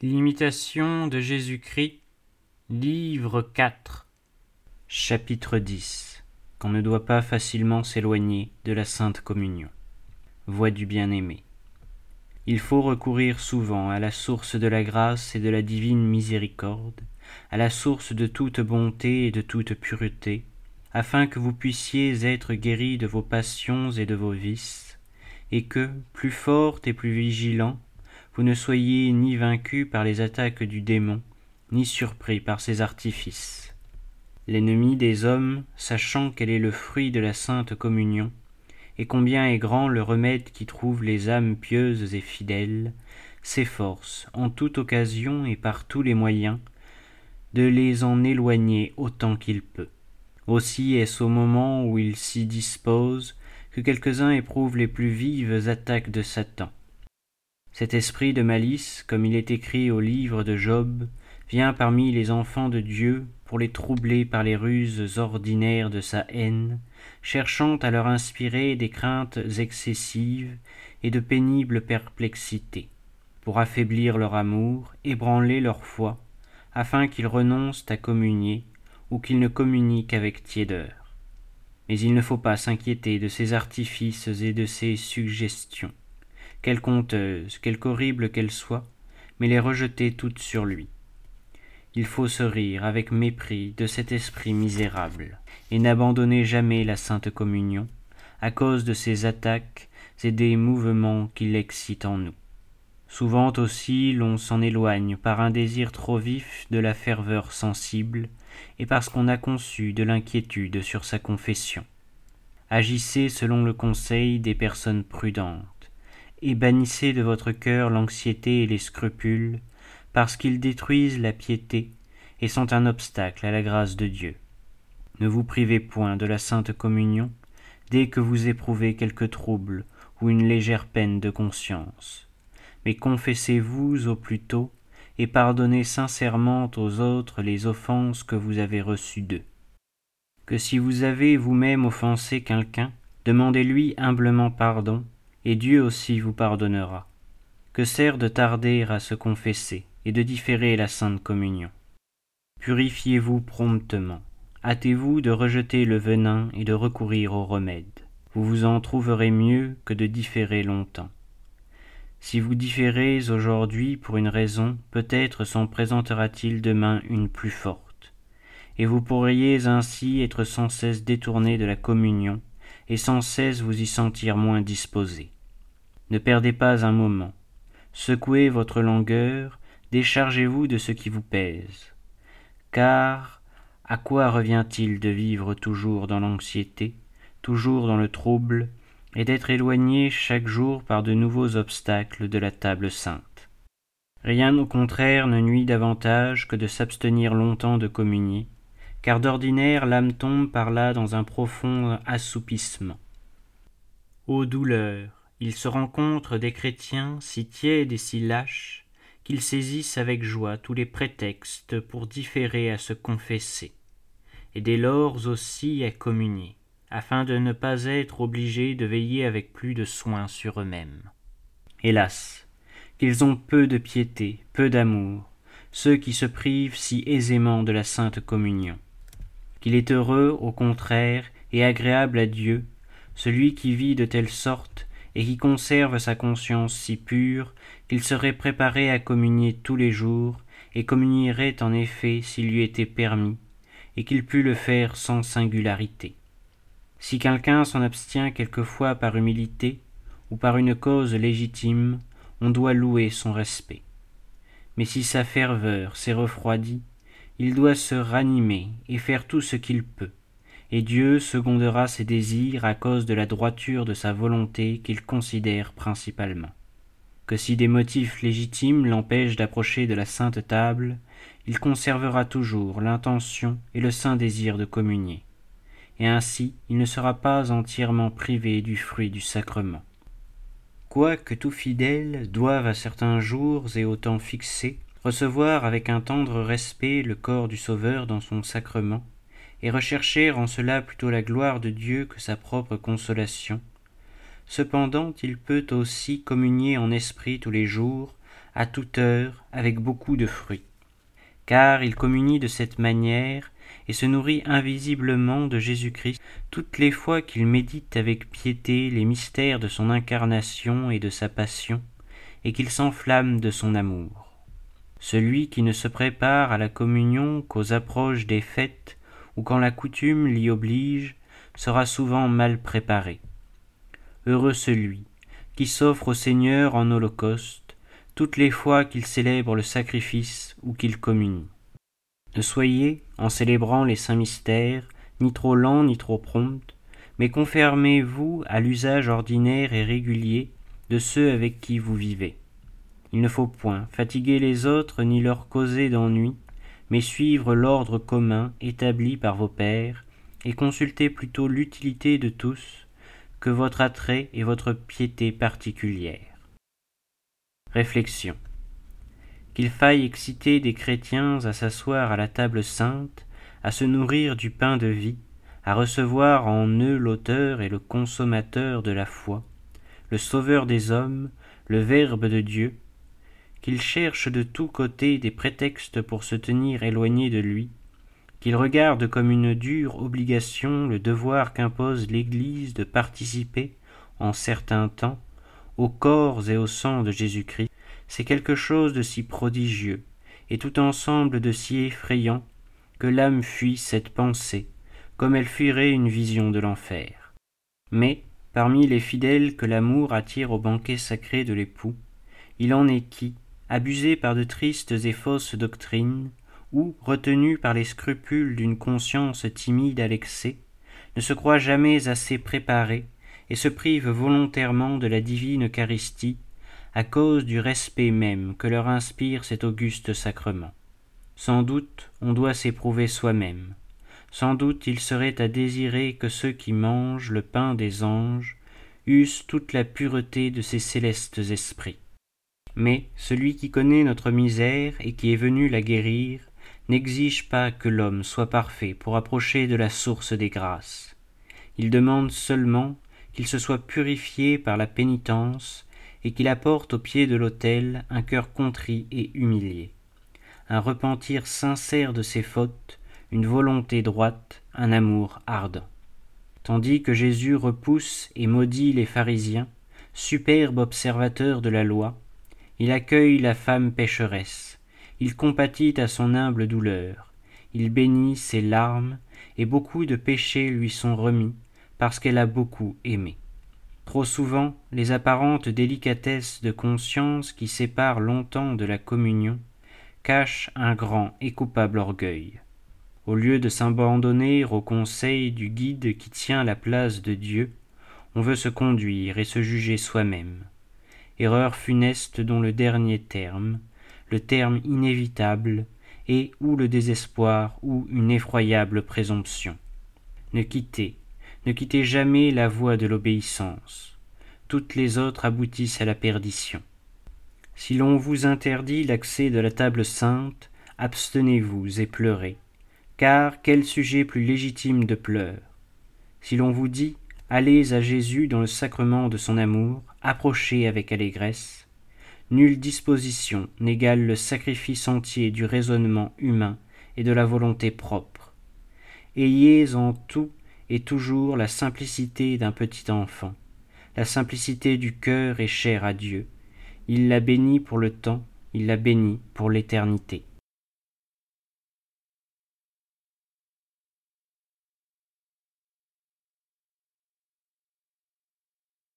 L'imitation de Jésus-Christ, livre 4, chapitre 10 Qu'on ne doit pas facilement s'éloigner de la Sainte Communion. Voix du bien-aimé. Il faut recourir souvent à la source de la grâce et de la divine miséricorde, à la source de toute bonté et de toute pureté, afin que vous puissiez être guéris de vos passions et de vos vices, et que, plus fort et plus vigilant, vous ne soyez ni vaincu par les attaques du démon, ni surpris par ses artifices. L'ennemi des hommes, sachant quel est le fruit de la sainte communion, et combien est grand le remède qui trouve les âmes pieuses et fidèles, s'efforce, en toute occasion et par tous les moyens, de les en éloigner autant qu'il peut. Aussi est-ce au moment où il s'y dispose que quelques-uns éprouvent les plus vives attaques de Satan. Cet esprit de malice, comme il est écrit au livre de Job, vient parmi les enfants de Dieu pour les troubler par les ruses ordinaires de sa haine, cherchant à leur inspirer des craintes excessives et de pénibles perplexités, pour affaiblir leur amour, ébranler leur foi, afin qu'ils renoncent à communier ou qu'ils ne communiquent avec tiédeur. Mais il ne faut pas s'inquiéter de ces artifices et de ces suggestions quelque honteuse, quelque horrible qu'elle soit, mais les rejeter toutes sur lui. Il faut se rire avec mépris de cet esprit misérable, et n'abandonner jamais la sainte communion, à cause de ces attaques et des mouvements qu'il excite en nous. Souvent aussi l'on s'en éloigne par un désir trop vif de la ferveur sensible, et parce qu'on a conçu de l'inquiétude sur sa confession. Agissez selon le conseil des personnes prudentes et bannissez de votre cœur l'anxiété et les scrupules, parce qu'ils détruisent la piété et sont un obstacle à la grâce de Dieu. Ne vous privez point de la sainte communion dès que vous éprouvez quelque trouble ou une légère peine de conscience, mais confessez-vous au plus tôt et pardonnez sincèrement aux autres les offenses que vous avez reçues d'eux. Que si vous avez vous-même offensé quelqu'un, demandez-lui humblement pardon et Dieu aussi vous pardonnera. Que sert de tarder à se confesser et de différer la sainte communion? Purifiez-vous promptement, hâtez-vous de rejeter le venin et de recourir au remède. Vous vous en trouverez mieux que de différer longtemps. Si vous différez aujourd'hui pour une raison, peut-être s'en présentera-t-il demain une plus forte, et vous pourriez ainsi être sans cesse détourné de la communion et sans cesse vous y sentir moins disposé. Ne perdez pas un moment. Secouez votre langueur, déchargez-vous de ce qui vous pèse. Car à quoi revient-il de vivre toujours dans l'anxiété, toujours dans le trouble, et d'être éloigné chaque jour par de nouveaux obstacles de la table sainte? Rien au contraire ne nuit davantage que de s'abstenir longtemps de communier, car d'ordinaire l'âme tombe par là dans un profond assoupissement. Ô douleur, il se rencontre des chrétiens si tièdes et si lâches qu'ils saisissent avec joie tous les prétextes pour différer à se confesser, et dès lors aussi à communier, afin de ne pas être obligés de veiller avec plus de soin sur eux-mêmes. Hélas, qu'ils ont peu de piété, peu d'amour, ceux qui se privent si aisément de la sainte communion. Qu'il est heureux, au contraire, et agréable à Dieu, celui qui vit de telle sorte et qui conserve sa conscience si pure qu'il serait préparé à communier tous les jours, et communierait en effet s'il lui était permis, et qu'il pût le faire sans singularité. Si quelqu'un s'en abstient quelquefois par humilité, ou par une cause légitime, on doit louer son respect. Mais si sa ferveur s'est refroidie, il doit se ranimer et faire tout ce qu'il peut, et Dieu secondera ses désirs à cause de la droiture de sa volonté qu'il considère principalement. Que si des motifs légitimes l'empêchent d'approcher de la sainte table, il conservera toujours l'intention et le saint désir de communier, et ainsi il ne sera pas entièrement privé du fruit du sacrement. Quoique tout fidèle doive à certains jours et au temps fixés recevoir avec un tendre respect le corps du Sauveur dans son sacrement, et rechercher en cela plutôt la gloire de Dieu que sa propre consolation. Cependant il peut aussi communier en esprit tous les jours, à toute heure, avec beaucoup de fruits. Car il communie de cette manière et se nourrit invisiblement de Jésus-Christ toutes les fois qu'il médite avec piété les mystères de son incarnation et de sa passion, et qu'il s'enflamme de son amour. Celui qui ne se prépare à la communion qu'aux approches des fêtes ou quand la coutume l'y oblige sera souvent mal préparé. Heureux celui qui s'offre au Seigneur en holocauste toutes les fois qu'il célèbre le sacrifice ou qu'il communie. Ne soyez, en célébrant les saints mystères, ni trop lents ni trop prompts, mais confermez-vous à l'usage ordinaire et régulier de ceux avec qui vous vivez. Il ne faut point fatiguer les autres ni leur causer d'ennui, mais suivre l'ordre commun établi par vos pères, et consulter plutôt l'utilité de tous que votre attrait et votre piété particulière. Réflexion. Qu'il faille exciter des chrétiens à s'asseoir à la table sainte, à se nourrir du pain de vie, à recevoir en eux l'auteur et le consommateur de la foi, le sauveur des hommes, le Verbe de Dieu, qu'ils cherchent de tous côtés des prétextes pour se tenir éloignés de lui, qu'ils regardent comme une dure obligation le devoir qu'impose l'Église de participer, en certains temps, au corps et au sang de Jésus-Christ, c'est quelque chose de si prodigieux, et tout ensemble de si effrayant, que l'âme fuit cette pensée, comme elle fuirait une vision de l'enfer. Mais, parmi les fidèles que l'amour attire au banquet sacré de l'époux, il en est qui, abusés par de tristes et fausses doctrines, ou retenus par les scrupules d'une conscience timide à l'excès, ne se croient jamais assez préparés et se privent volontairement de la divine Eucharistie à cause du respect même que leur inspire cet auguste sacrement. Sans doute on doit s'éprouver soi-même. Sans doute il serait à désirer que ceux qui mangent le pain des anges eussent toute la pureté de ces célestes esprits. Mais celui qui connaît notre misère et qui est venu la guérir n'exige pas que l'homme soit parfait pour approcher de la source des grâces. Il demande seulement qu'il se soit purifié par la pénitence et qu'il apporte au pied de l'autel un cœur contrit et humilié, un repentir sincère de ses fautes, une volonté droite, un amour ardent. Tandis que Jésus repousse et maudit les pharisiens, superbe observateur de la loi, il accueille la femme pécheresse, il compatit à son humble douleur, il bénit ses larmes, et beaucoup de péchés lui sont remis, parce qu'elle a beaucoup aimé. Trop souvent, les apparentes délicatesses de conscience qui séparent longtemps de la communion cachent un grand et coupable orgueil. Au lieu de s'abandonner au conseil du guide qui tient la place de Dieu, on veut se conduire et se juger soi-même. Erreur funeste dont le dernier terme, le terme inévitable, est ou le désespoir ou une effroyable présomption. Ne quittez, ne quittez jamais la voie de l'obéissance. Toutes les autres aboutissent à la perdition. Si l'on vous interdit l'accès de la table sainte, abstenez-vous et pleurez. Car quel sujet plus légitime de pleurs? Si l'on vous dit Allez à Jésus dans le sacrement de son amour, approchez avec allégresse, nulle disposition n'égale le sacrifice entier du raisonnement humain et de la volonté propre. Ayez en tout et toujours la simplicité d'un petit enfant. La simplicité du cœur est chère à Dieu. Il la bénit pour le temps, il la bénit pour l'éternité.